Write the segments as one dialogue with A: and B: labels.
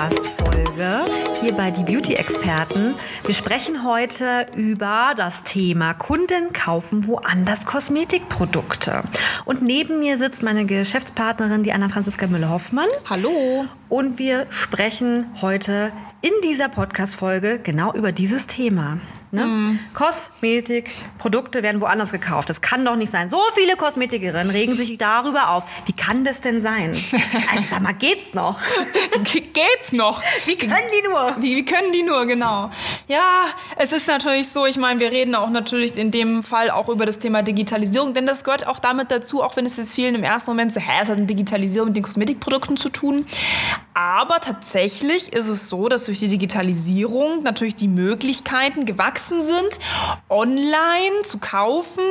A: Podcast-Folge hier bei Die Beauty-Experten. Wir sprechen heute über das Thema Kunden kaufen woanders Kosmetikprodukte. Und neben mir sitzt meine Geschäftspartnerin, die Anna-Franziska Müller-Hoffmann.
B: Hallo.
A: Und wir sprechen heute in dieser Podcast-Folge genau über dieses Thema. Ne?
B: Mhm.
A: Kosmetikprodukte werden woanders gekauft. Das kann doch nicht sein. So viele Kosmetikerinnen regen sich darüber auf. Wie kann das denn sein? Also sag mal, geht's noch?
B: Ge- Geht's noch?
A: Wie können die nur?
B: Wie, wie können die nur, genau. Ja, es ist natürlich so, ich meine, wir reden auch natürlich in dem Fall auch über das Thema Digitalisierung, denn das gehört auch damit dazu, auch wenn es jetzt vielen im ersten Moment so, hä, es hat eine Digitalisierung mit den Kosmetikprodukten zu tun. Aber tatsächlich ist es so, dass durch die Digitalisierung natürlich die Möglichkeiten gewachsen sind, online zu kaufen,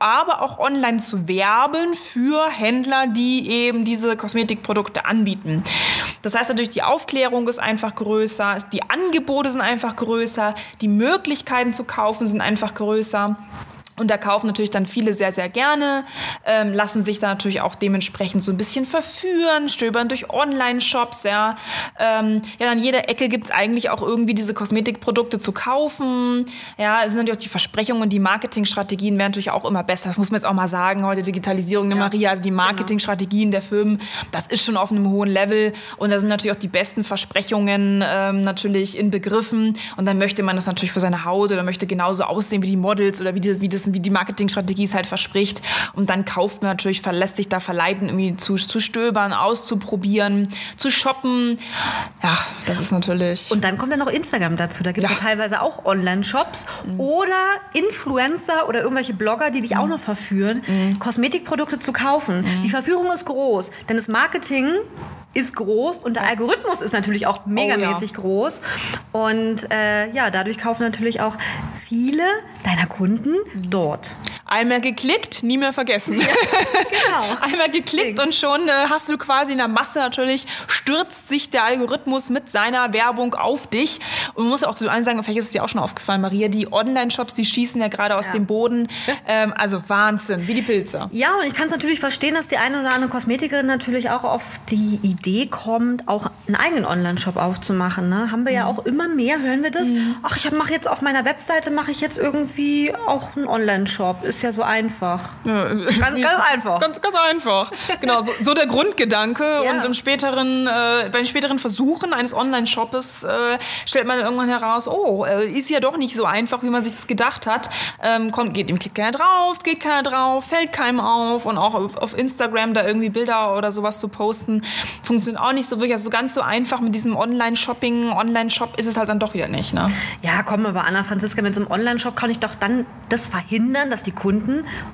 B: aber auch online zu werben für Händler, die eben diese Kosmetikprodukte anbieten. Das heißt natürlich, die Aufklärung ist einfach größer, die Angebote sind einfach größer, die Möglichkeiten zu kaufen sind einfach größer. Und da kaufen natürlich dann viele sehr, sehr gerne, ähm, lassen sich da natürlich auch dementsprechend so ein bisschen verführen, stöbern durch Online-Shops, ja. Ähm, ja, an jeder Ecke gibt's eigentlich auch irgendwie diese Kosmetikprodukte zu kaufen. Ja, es sind natürlich auch die Versprechungen und die Marketingstrategien werden natürlich auch immer besser. Das muss man jetzt auch mal sagen. Heute Digitalisierung, ne, Maria, also die Marketingstrategien der Firmen, das ist schon auf einem hohen Level. Und da sind natürlich auch die besten Versprechungen ähm, natürlich inbegriffen. Und dann möchte man das natürlich für seine Haut oder möchte genauso aussehen wie die Models oder wie, die, wie das wie die Marketingstrategie es halt verspricht. Und dann kauft man natürlich, verlässt sich da verleiten, irgendwie zu, zu stöbern, auszuprobieren, zu shoppen. Ja, das ist natürlich.
A: Und dann kommt ja noch Instagram dazu. Da gibt es
B: Ja.
A: ja. teilweise auch Online-Shops oder Influencer oder irgendwelche Blogger, die dich auch noch verführen, Kosmetikprodukte zu kaufen. Die Verführung ist groß, denn das Marketing ist groß und der Algorithmus ist natürlich auch megamäßig groß. Und äh, ja, dadurch kaufen natürlich auch viele deiner Kunden dort.
B: Einmal geklickt, nie mehr vergessen.
A: Genau.
B: Einmal geklickt und schon äh, hast du quasi in der Masse natürlich, stürzt sich der Algorithmus mit seiner Werbung auf dich. Und man muss ja auch zu allen sagen, vielleicht ist es dir auch schon aufgefallen, Maria, die Online-Shops, die schießen ja gerade aus
A: Ja.
B: dem Boden. Ähm, also Wahnsinn, wie die Pilze.
A: Ja, und ich kann es natürlich verstehen, dass die eine oder andere Kosmetikerin natürlich auch auf die Idee kommt, auch einen eigenen Online-Shop aufzumachen. Ne? Haben wir ja auch immer mehr, hören wir das. Ach, ich mache jetzt auf meiner Webseite, mache ich jetzt irgendwie auch einen Online-Shop. Ist ja so einfach. Ganz, ganz einfach.
B: Ganz, ganz einfach. Genau, so, so der Grundgedanke.
A: Ja.
B: Und im späteren, äh, bei den späteren Versuchen eines Online-Shoppes äh, stellt man irgendwann heraus, oh, äh, ist ja doch nicht so einfach, wie man sich das gedacht hat. Ähm, kommt, geht ihm klickt keiner drauf, geht keiner drauf, fällt keinem auf. Und auch auf, auf Instagram da irgendwie Bilder oder sowas zu posten, funktioniert auch nicht so wirklich. Also so ganz so einfach mit diesem Online-Shopping, Online-Shop ist es halt dann doch wieder nicht. Ne?
A: Ja, komm, aber Anna Franziska, mit so einem Online-Shop kann ich doch dann das verhindern, dass die Kunden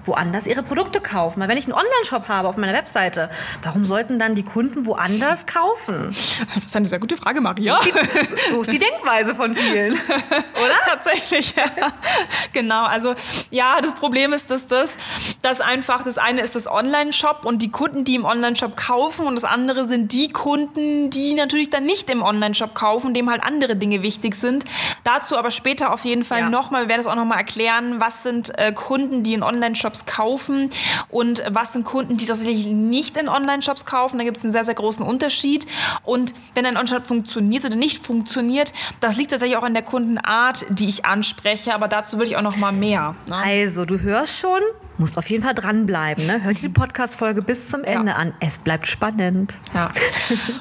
A: woanders ihre Produkte kaufen. Weil wenn ich einen Online-Shop habe auf meiner Webseite, warum sollten dann die Kunden woanders kaufen?
B: Das ist eine sehr gute Frage, Maria.
A: So, so ist die Denkweise von vielen.
B: Oder? Tatsächlich, ja. Genau, also ja, das Problem ist, dass das, dass einfach, das eine ist das Online-Shop und die Kunden, die im Online-Shop kaufen und das andere sind die Kunden, die natürlich dann nicht im Online-Shop kaufen, dem halt andere Dinge wichtig sind. Dazu aber später auf jeden Fall
A: Ja.
B: nochmal, wir werden es auch nochmal erklären, was sind äh, Kunden, die in Online-Shops kaufen und was sind Kunden, die tatsächlich nicht in Online-Shops kaufen. Da gibt es einen sehr, sehr großen Unterschied. Und wenn ein Online-Shop funktioniert oder nicht funktioniert, das liegt tatsächlich auch an der Kundenart, die ich anspreche. Aber dazu will ich auch noch mal mehr. Ne?
A: Also, du hörst schon, musst auf jeden Fall dranbleiben. Ne? Hör dir die Podcast-Folge bis zum Ende
B: Ja.
A: an. Es bleibt spannend.
B: Ja.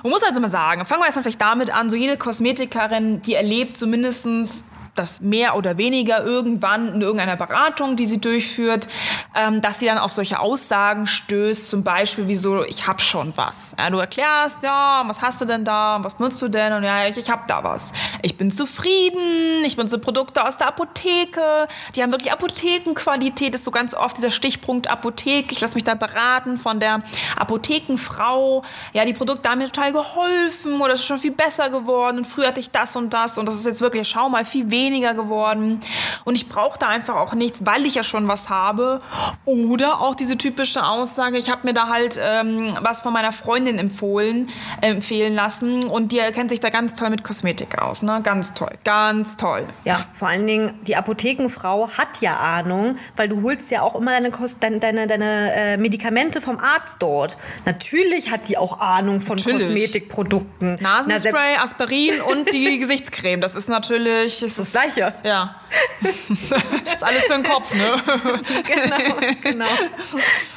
B: Man muss also mal sagen, fangen wir erstmal vielleicht damit an, so jede Kosmetikerin, die erlebt so mindestens das mehr oder weniger irgendwann in irgendeiner Beratung, die sie durchführt, ähm, dass sie dann auf solche Aussagen stößt, zum Beispiel wie so, ich habe schon was. Ja, du erklärst, ja, was hast du denn da, was nutzt du denn? Und ja, ich, ich habe da was. Ich bin zufrieden, ich benutze Produkte aus der Apotheke, die haben wirklich Apothekenqualität, ist so ganz oft dieser Stichpunkt Apotheke. Ich lasse mich da beraten von der Apothekenfrau. Ja, die Produkte haben mir total geholfen oder es ist schon viel besser geworden und früher hatte ich das und das und das ist jetzt wirklich, schau mal, viel weniger geworden. Und ich brauche da einfach auch nichts, weil ich ja schon was habe. Oder auch diese typische Aussage, ich habe mir da halt ähm, was von meiner Freundin empfohlen, äh, empfehlen lassen und die kennt sich da ganz toll mit Kosmetik aus. Ne? Ganz toll, ganz toll.
A: Ja, vor allen Dingen, die Apothekenfrau hat ja Ahnung, weil du holst ja auch immer deine, deine, deine, deine äh, Medikamente vom Arzt dort. Natürlich hat die auch Ahnung von
B: Natürlich.
A: Kosmetikprodukten.
B: Nasenspray, Aspirin und die Gesichtscreme. Das ist natürlich... Das,
A: das Gleiche.
B: Ja. ist alles für den Kopf, ne?
A: genau, genau.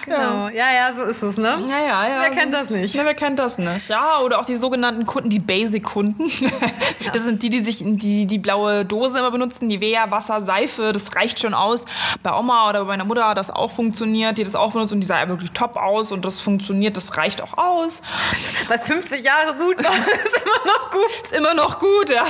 A: genau. Ja. ja, so ist es, ne?
B: Ja, ja, ja.
A: Wer kennt das nicht?
B: Ja, wer kennt das nicht? Ja, oder auch die sogenannten Kunden, die Basic-Kunden. Das sind die, die sich die, die blaue Dose immer benutzen, die Wea, Wasser, Seife, das reicht schon aus. Bei Oma oder bei meiner Mutter hat das auch funktioniert, die das auch benutzt und die sah ja wirklich top aus und das funktioniert, das reicht auch aus.
A: Was 50 Jahre gut war, ist immer noch gut.
B: Ist immer noch gut, ja.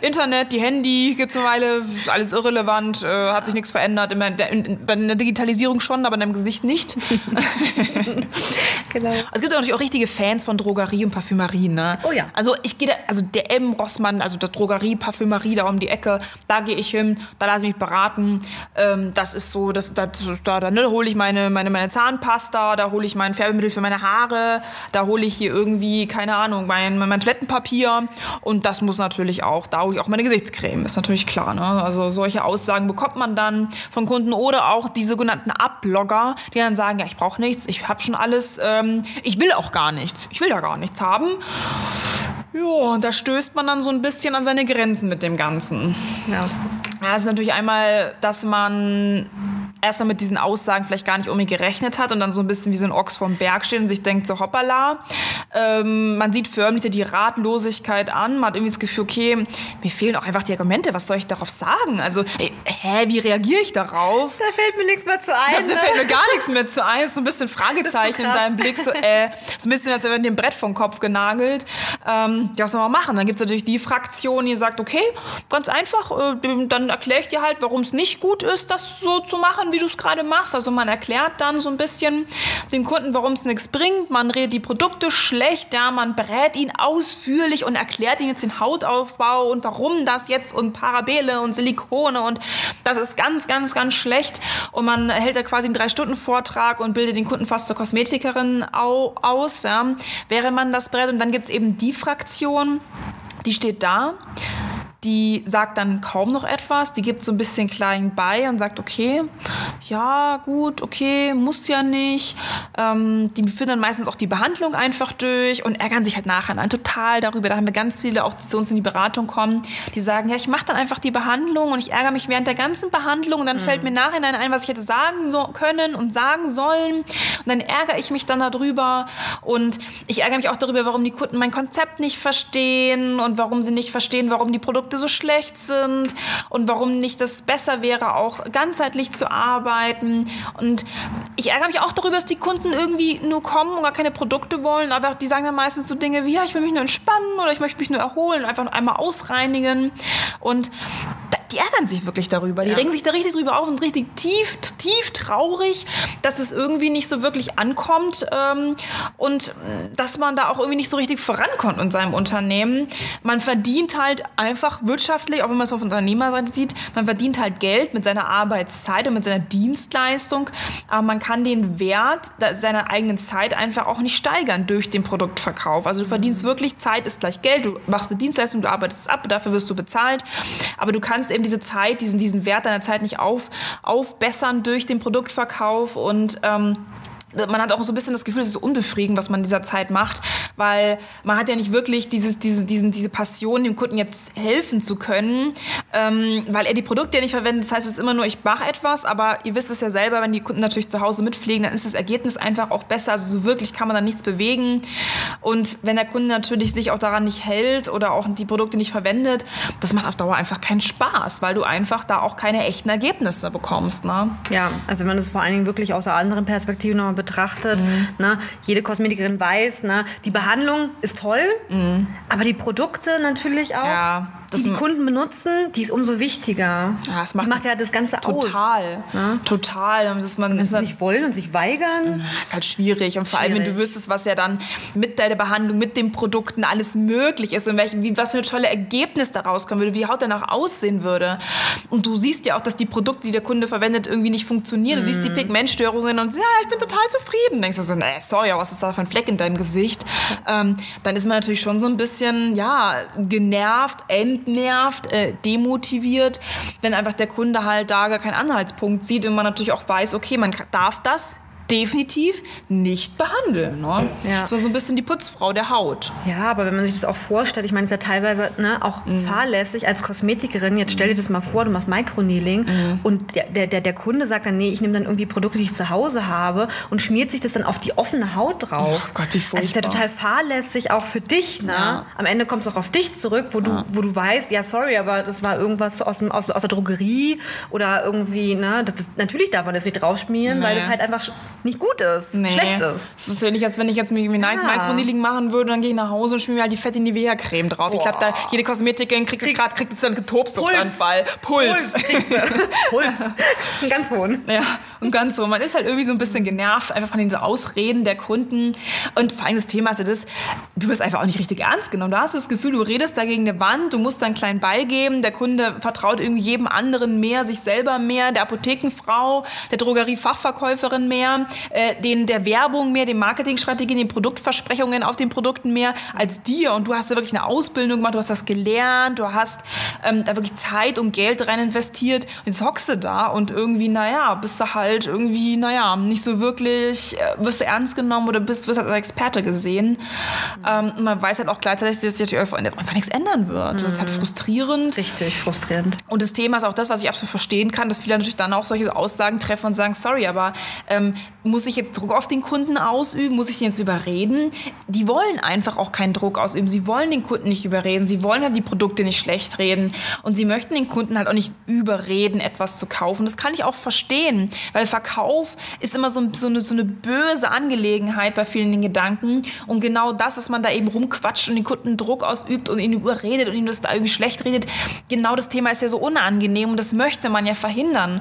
B: Internet, die Handy gibt es eine Weile, ist alles irrelevant, äh, hat sich nichts verändert. In der, in, in der Digitalisierung schon, aber in deinem Gesicht nicht.
A: genau.
B: Also es gibt natürlich auch richtige Fans von Drogerie und Parfümerie, ne?
A: Oh ja.
B: Also ich gehe da, also der M. Rossmann, also das Drogerie, Parfümerie da um die Ecke, da gehe ich hin, da lasse ich mich beraten. Ähm, das ist so, das, das, da, da ne, hole ich meine, meine, meine Zahnpasta, da hole ich mein Färbemittel für meine Haare, da hole ich hier irgendwie, keine Ahnung, mein, mein Toilettenpapier und das muss natürlich auch, da hole ich auch meine Gesichtscreme, ist natürlich klar, ne? Also solche Aussagen bekommt man dann von Kunden oder auch die sogenannten Abblogger, die dann sagen, ja, ich brauche nichts, ich habe schon alles, ähm, ich will auch gar nichts, ich will ja gar nichts haben. Ja, und da stößt man dann so ein bisschen an seine Grenzen mit dem Ganzen.
A: Ja.
B: Ja, es ist natürlich einmal, dass man erstmal mit diesen Aussagen vielleicht gar nicht irgendwie gerechnet hat und dann so ein bisschen wie so ein Ochs vom Berg steht und sich denkt, so hoppala. Ähm, man sieht förmlich die Ratlosigkeit an. Man hat irgendwie das Gefühl, okay, mir fehlen auch einfach die Argumente. Was soll ich darauf sagen? Also, ey, hä, wie reagiere ich darauf?
A: Da fällt mir nichts mehr zu ein.
B: Da
A: ne?
B: fällt mir gar nichts mehr zu ein. So ein bisschen Fragezeichen
A: so
B: in deinem Blick. So, äh, so ein bisschen, als wäre dem Brett vom Kopf genagelt. Ähm, ja, was soll man machen? Dann gibt es natürlich die Fraktion, die sagt, okay, ganz einfach, äh, dann erkläre ich dir halt, warum es nicht gut ist, das so zu machen, wie du es gerade machst. Also man erklärt dann so ein bisschen dem Kunden, warum es nichts bringt. Man redet die Produkte schlecht, ja, man berät ihn ausführlich und erklärt ihm jetzt den Hautaufbau und warum das jetzt und Parabele und Silikone und das ist ganz, ganz, ganz schlecht. Und man hält da quasi einen Drei-Stunden-Vortrag und bildet den Kunden fast zur Kosmetikerin au aus, ja, während man das berät. Und dann gibt es eben die Fraktion, die steht da die sagt dann kaum noch etwas, die gibt so ein bisschen klein bei und sagt, okay, ja, gut, okay, muss ja nicht. Ähm, die führen dann meistens auch die Behandlung einfach durch und ärgern sich halt nachher dann total darüber. Da haben wir ganz viele, auch die zu uns in die Beratung kommen, die sagen, ja, ich mache dann einfach die Behandlung und ich ärgere mich während der ganzen Behandlung und dann fällt mir nachhinein ein, was ich hätte sagen so können und sagen sollen und dann ärgere ich mich dann darüber und ich ärgere mich auch darüber, warum die Kunden mein Konzept nicht verstehen und warum sie nicht verstehen, warum die Produkte so schlecht sind und warum nicht das besser wäre, auch ganzheitlich zu arbeiten. Und ich ärgere mich auch darüber, dass die Kunden irgendwie nur kommen und gar keine Produkte wollen, aber die sagen dann meistens so Dinge wie, ja, ich will mich nur entspannen oder ich möchte mich nur erholen, einfach nur einmal ausreinigen. Und da- die ärgern sich wirklich darüber. Die
A: Ja.
B: regen sich da richtig drüber auf und richtig tief, tief traurig, dass es irgendwie nicht so wirklich ankommt ähm, und äh, dass man da auch irgendwie nicht so richtig vorankommt in seinem Unternehmen. Man verdient halt einfach wirtschaftlich, auch wenn man es auf Unternehmerseite sieht, man verdient halt Geld mit seiner Arbeitszeit und mit seiner Dienstleistung, aber man kann den Wert seiner eigenen Zeit einfach auch nicht steigern durch den Produktverkauf. Also du verdienst wirklich Zeit ist gleich Geld, du machst eine Dienstleistung, du arbeitest es ab, dafür wirst du bezahlt, aber du kannst eben diese Zeit, diesen, diesen Wert deiner Zeit nicht auf, aufbessern durch den Produktverkauf und ähm, man hat auch so ein bisschen das Gefühl, es ist unbefriedigend, was man in dieser Zeit macht, weil man hat ja nicht wirklich dieses, diese, diesen, diese Passion, dem Kunden jetzt helfen zu können, ähm, weil er die Produkte ja nicht verwendet. Das heißt, es ist immer nur, ich mache etwas, aber ihr wisst es ja selber, wenn die Kunden natürlich zu Hause mitpflegen, dann ist das Ergebnis einfach auch besser. Also so wirklich kann man da nichts bewegen. Und wenn der Kunde natürlich sich auch daran nicht hält oder auch die Produkte nicht verwendet, das macht auf Dauer einfach keinen Spaß, weil du einfach da auch keine echten Ergebnisse bekommst. Ne?
A: Ja, also wenn man es vor allen Dingen wirklich aus einer anderen Perspektive nochmal betrachtet. Mhm. Ne? Jede Kosmetikerin weiß, ne? die Behandlung ist toll, mhm. aber die Produkte natürlich auch. Ja die die Kunden benutzen, die ist umso wichtiger. Ja, das macht, die macht ja das Ganze
B: total, aus. Total. Ne? Total.
A: Dass man, wenn sie nicht wollen und sich weigern.
B: ist halt schwierig. Und vor schwierig. allem, wenn du wüsstest, was ja dann mit deiner Behandlung, mit den Produkten alles möglich ist und welche, wie, was für ein tolles Ergebnis daraus kommen würde, wie Haut danach aussehen würde. Und du siehst ja auch, dass die Produkte, die der Kunde verwendet, irgendwie nicht funktionieren. Du mm. siehst die mhm. Pigmentstörungen und ja, ich bin total zufrieden. Denkst du so, nee, sorry, was ist da für ein Fleck in deinem Gesicht? Ähm, dann ist man natürlich schon so ein bisschen, ja, genervt, end entnervt, äh, demotiviert, wenn einfach der Kunde halt da gar keinen Anhaltspunkt sieht und man natürlich auch weiß, okay, man darf das definitiv nicht behandeln. Ne? Ja. Das war so ein bisschen die Putzfrau der Haut.
A: Ja, aber wenn man sich das auch vorstellt, ich meine, es ist ja teilweise ne, auch mhm. fahrlässig als Kosmetikerin. Jetzt stell dir das mal vor, du machst Microneedling mhm. und der, der, der Kunde sagt dann, nee, ich nehme dann irgendwie Produkte, die ich zu Hause habe und schmiert sich das dann auf die offene Haut drauf.
B: Oh Gott, wie furchtbar.
A: Das ist ja total fahrlässig auch für dich. Ne? Ja. Am Ende kommt es auch auf dich zurück, wo du, ja. wo du weißt, ja, sorry, aber das war irgendwas aus, dem, aus, aus der Drogerie oder irgendwie, ne, das ist, natürlich darf man das nicht draufschmieren, nee. weil das halt einfach nicht gut ist, nee. schlecht ist.
B: Das ist natürlich, als wenn ich jetzt mir ja. Microneedling machen würde, dann gehe ich nach Hause und schmier mir halt die fette Nivea-Creme drauf. Boah. Ich glaube, da jede Kosmetikerin kriegt Krieg. gerade kriegt jetzt einen Tobsuchtanfall. Puls. Puls.
A: Puls. einen ganz hohen.
B: Ja, und ganz so. Man ist halt irgendwie so ein bisschen genervt, einfach von den Ausreden der Kunden. Und vor allem das Thema ist ja das, du wirst einfach auch nicht richtig ernst genommen. Du hast das Gefühl, du redest da gegen eine Wand, du musst da einen kleinen Ball geben, der Kunde vertraut irgendwie jedem anderen mehr, sich selber mehr, der Apothekenfrau, der Drogeriefachverkäuferin mehr. Äh, den, der Werbung mehr, den Marketingstrategien, den Produktversprechungen auf den Produkten mehr als dir. Und du hast da wirklich eine Ausbildung gemacht, du hast das gelernt, du hast ähm, da wirklich Zeit und Geld rein investiert. Und jetzt hockst du da und irgendwie, naja, bist du halt irgendwie, naja, nicht so wirklich, äh, wirst du ernst genommen oder bist, wirst als Experte gesehen. Ähm, und man weiß halt auch gleichzeitig, dass sich einfach nichts ändern wird. Das ist halt mhm. frustrierend.
A: Richtig frustrierend.
B: Und das Thema ist auch das, was ich absolut verstehen kann, dass viele natürlich dann auch solche Aussagen treffen und sagen, sorry, aber ähm, muss ich jetzt Druck auf den Kunden ausüben? Muss ich ihn jetzt überreden? Die wollen einfach auch keinen Druck ausüben. Sie wollen den Kunden nicht überreden. Sie wollen halt die Produkte nicht schlecht reden. Und sie möchten den Kunden halt auch nicht überreden, etwas zu kaufen. Das kann ich auch verstehen, weil Verkauf ist immer so, so, eine, so eine böse Angelegenheit bei vielen den Gedanken. Und genau das, dass man da eben rumquatscht und den Kunden Druck ausübt und ihn überredet und ihm das da irgendwie schlecht redet, genau das Thema ist ja so unangenehm und das möchte man ja verhindern.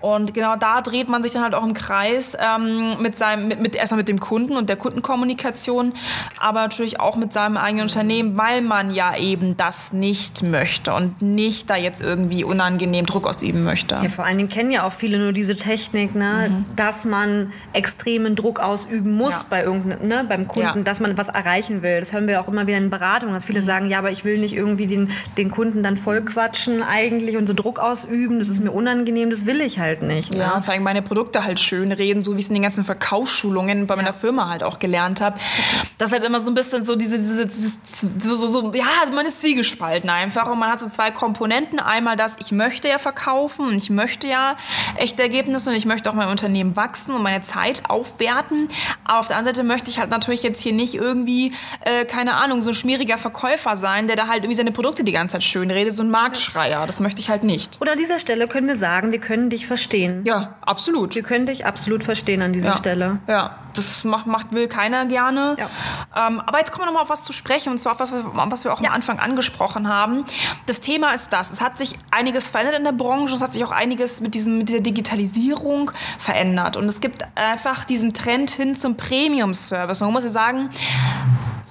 B: Und genau da dreht man sich dann halt auch im Kreis ähm, mit seinem mit, mit, erstmal mit dem Kunden und der Kundenkommunikation, aber natürlich auch mit seinem eigenen Unternehmen, weil man ja eben das nicht möchte und nicht da jetzt irgendwie unangenehm Druck ausüben möchte.
A: Ja, vor allen Dingen kennen ja auch viele nur diese Technik, ne, mhm. dass man extremen Druck ausüben muss ja. bei irgendeinem, ne, beim Kunden, ja. dass man was erreichen will. Das hören wir auch immer wieder in Beratungen, dass viele mhm. sagen, ja, aber ich will nicht irgendwie den, den Kunden dann vollquatschen eigentlich und so Druck ausüben, das ist mir unangenehm, das will ich halt nicht.
B: Ja, ne? vor allem meine Produkte halt schön reden, so wie es in den ganzen Verkauf Verkaufsschulungen bei meiner. Firma halt auch gelernt habe, das halt immer so ein bisschen so diese, diese, dieses, so, so, so, ja, also man ist zwiegespalten einfach und man hat so zwei Komponenten. Einmal das, ich möchte ja verkaufen und ich möchte ja echte Ergebnisse und ich möchte auch mein Unternehmen wachsen und meine Zeit aufwerten. Aber auf der anderen Seite möchte ich halt natürlich jetzt hier nicht irgendwie, äh, keine Ahnung, so ein schmieriger Verkäufer sein, der da halt irgendwie seine Produkte die ganze Zeit schön redet, so ein Marktschreier. Das möchte ich halt nicht.
A: Und an dieser Stelle können wir sagen, wir können dich verstehen.
B: Ja, absolut.
A: Wir können dich absolut verstehen an dieser
B: ja.
A: Stelle.
B: Ja, das macht, macht will keiner gerne. Ja. Ähm, aber jetzt kommen wir noch mal auf was zu sprechen, und zwar auf was, was wir auch ja. am Anfang angesprochen haben. Das Thema ist das. Es hat sich einiges verändert in der Branche, es hat sich auch einiges mit, diesem, mit dieser Digitalisierung verändert. Und es gibt einfach diesen Trend hin zum Premium-Service. Und man muss ja sagen,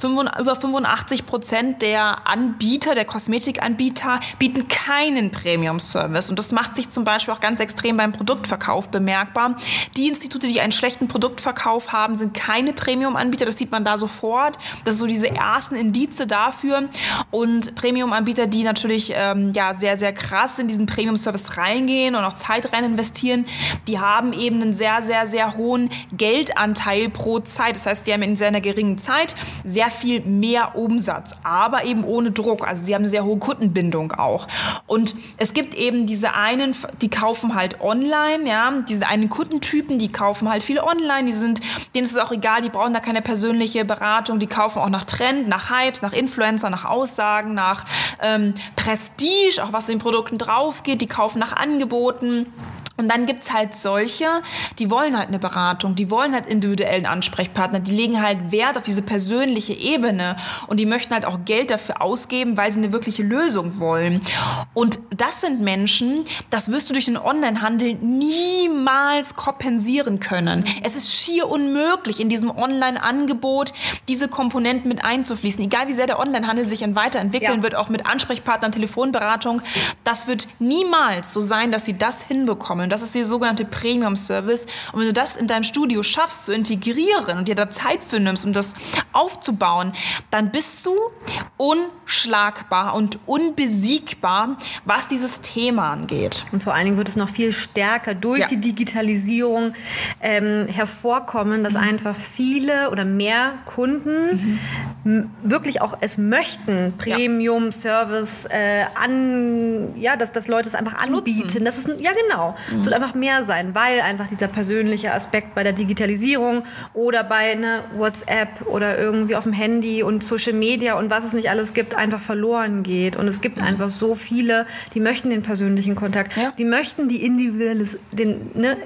B: über 85 Prozent der Anbieter, der Kosmetikanbieter, bieten keinen Premium-Service. Und das macht sich zum Beispiel auch ganz extrem beim Produktverkauf bemerkbar. Die Institute, die einen schlechten Produktverkauf haben, sind keine Premium-Anbieter. Das sieht man da sofort. Das sind so diese ersten Indize dafür. Und Premium-Anbieter, die natürlich ähm, ja, sehr, sehr krass in diesen Premium-Service reingehen und auch Zeit rein investieren, die haben eben einen sehr, sehr, sehr hohen Geldanteil pro Zeit. Das heißt, die haben in sehr einer geringen Zeit sehr viel mehr Umsatz, aber eben ohne Druck. Also sie haben eine sehr hohe Kundenbindung auch. Und es gibt eben diese einen, die kaufen halt online, ja, diese einen Kundentypen, die kaufen halt viel online, die sind, denen ist es auch egal, die brauchen da keine persönliche Beratung, die kaufen auch nach Trend, nach Hypes, nach Influencer, nach Aussagen, nach ähm, Prestige, auch was in den Produkten drauf geht, die kaufen nach Angeboten. Und dann gibt's halt solche, die wollen halt eine Beratung, die wollen halt individuellen Ansprechpartner, die legen halt Wert auf diese persönliche Ebene und die möchten halt auch Geld dafür ausgeben, weil sie eine wirkliche Lösung wollen. Und das sind Menschen, das wirst du durch den Onlinehandel niemals kompensieren können. Es ist schier unmöglich, in diesem Online-Angebot diese Komponenten mit einzufließen. Egal wie sehr der Onlinehandel sich weiterentwickeln ja. wird, auch mit Ansprechpartnern, Telefonberatung, das wird niemals so sein, dass sie das hinbekommen. Und das ist der sogenannte Premium Service. Und wenn du das in deinem Studio schaffst zu integrieren und dir da Zeit für nimmst, um das aufzubauen, dann bist du unschlagbar und unbesiegbar, was dieses Thema angeht.
A: Und vor allen Dingen wird es noch viel stärker durch ja. die Digitalisierung ähm, hervorkommen, dass mhm. einfach viele oder mehr Kunden mhm. wirklich auch es möchten, Premium-Service äh, an, ja, dass, dass Leute es einfach anbieten. Das ist, ja, genau. Es soll einfach mehr sein, weil einfach dieser persönliche Aspekt bei der Digitalisierung oder bei einer WhatsApp oder irgendwie auf dem Handy und Social Media und was es nicht alles gibt, einfach verloren geht. Und es gibt einfach so viele, die möchten den persönlichen Kontakt, ja. die möchten die individuelles, den, ne,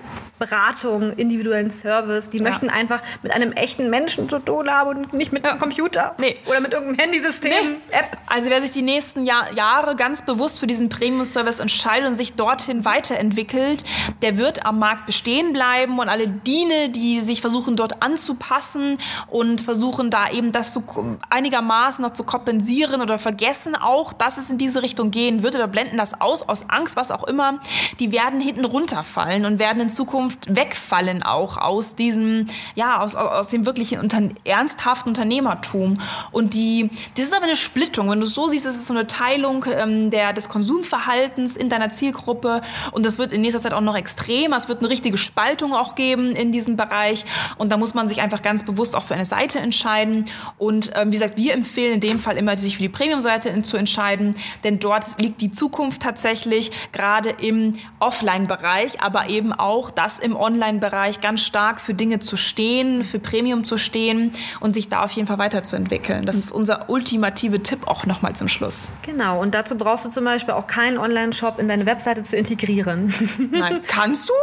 A: Beratung, individuellen Service, die ja. möchten einfach mit einem echten Menschen zu tun haben und nicht mit einem Computer nee. oder mit irgendeinem Handysystem, nee. App.
B: Also wer sich die nächsten Jahr, Jahre ganz bewusst für diesen Premium-Service entscheidet und sich dorthin weiterentwickelt, der wird am Markt bestehen bleiben und alle Diene, die sich versuchen dort anzupassen und versuchen da eben das so einigermaßen noch zu kompensieren oder vergessen auch, dass es in diese Richtung gehen wird oder blenden das aus, aus Angst, was auch immer, die werden hinten runterfallen und werden in Zukunft wegfallen auch aus diesem, ja, aus, aus dem wirklichen unter, ernsthaften Unternehmertum. Und die, das ist aber eine Splittung. Wenn du es so siehst, ist es so eine Teilung ähm, der, des Konsumverhaltens in deiner Zielgruppe und das wird in nächster Zeit Zeit auch noch extremer. Es wird eine richtige Spaltung auch geben in diesem Bereich. Und da muss man sich einfach ganz bewusst auch für eine Seite entscheiden. Und ähm, wie gesagt, wir empfehlen in dem Fall immer, sich für die Premium-Seite zu entscheiden, denn dort liegt die Zukunft tatsächlich gerade im Offline-Bereich, aber eben auch das im Online-Bereich ganz stark für Dinge zu stehen, für Premium zu stehen und sich da auf jeden Fall weiterzuentwickeln. Das ist unser ultimative Tipp auch nochmal zum Schluss.
A: Genau, und dazu brauchst du zum Beispiel auch keinen Online-Shop in deine Webseite zu integrieren.
B: Nein, kannst du?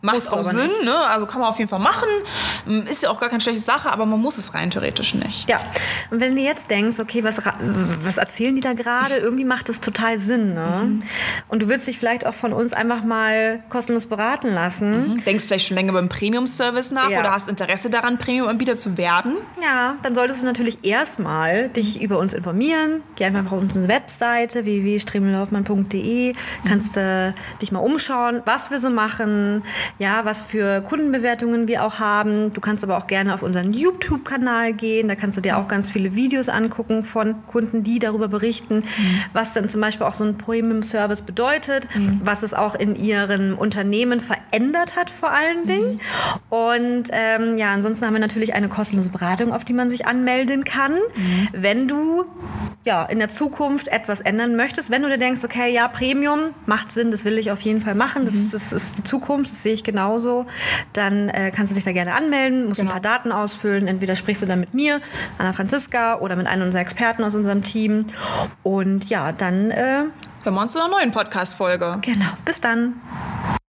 B: Macht auch Sinn, ne? Also kann man auf jeden Fall machen. Ist ja auch gar keine schlechte Sache, aber man muss es rein theoretisch nicht.
A: Ja. Und wenn du jetzt denkst, okay, was, was erzählen die da gerade? Irgendwie macht das total Sinn, ne? Mhm. Und du willst dich vielleicht auch von uns einfach mal kostenlos beraten lassen.
B: Mhm. Denkst vielleicht schon länger beim Premium-Service nach ja. oder hast Interesse daran, Premium-Anbieter zu werden?
A: Ja, dann solltest du natürlich erstmal dich über uns informieren. Geh einfach auf unsere Webseite www.stremellaufmann.de. Kannst äh, dich mal umschauen, was wir so machen, ja, was für Kundenbewertungen wir auch haben. Du kannst aber auch gerne auf unseren YouTube-Kanal gehen. Da kannst du dir auch ganz viele Videos angucken von Kunden, die darüber berichten, mhm. was dann zum Beispiel auch so ein Premium-Service bedeutet, mhm. was es auch in ihrem Unternehmen verändert hat vor allen Dingen. Mhm. Und ähm, ja, ansonsten haben wir natürlich eine kostenlose Beratung, auf die man sich anmelden kann, mhm. wenn du ja, in der Zukunft etwas ändern möchtest, wenn du dir denkst, okay, ja, Premium macht Sinn, das will ich auf jeden Fall machen, das, mhm. das ist die Zukunft, das sehe ich genauso, dann äh, kannst du dich da gerne anmelden, musst genau. ein paar Daten ausfüllen. Entweder sprichst du dann mit mir, Anna Franziska, oder mit einem unserer Experten aus unserem Team. Und ja, dann äh,
B: hören wir uns zu einer neuen Podcast-Folge.
A: Genau, bis dann.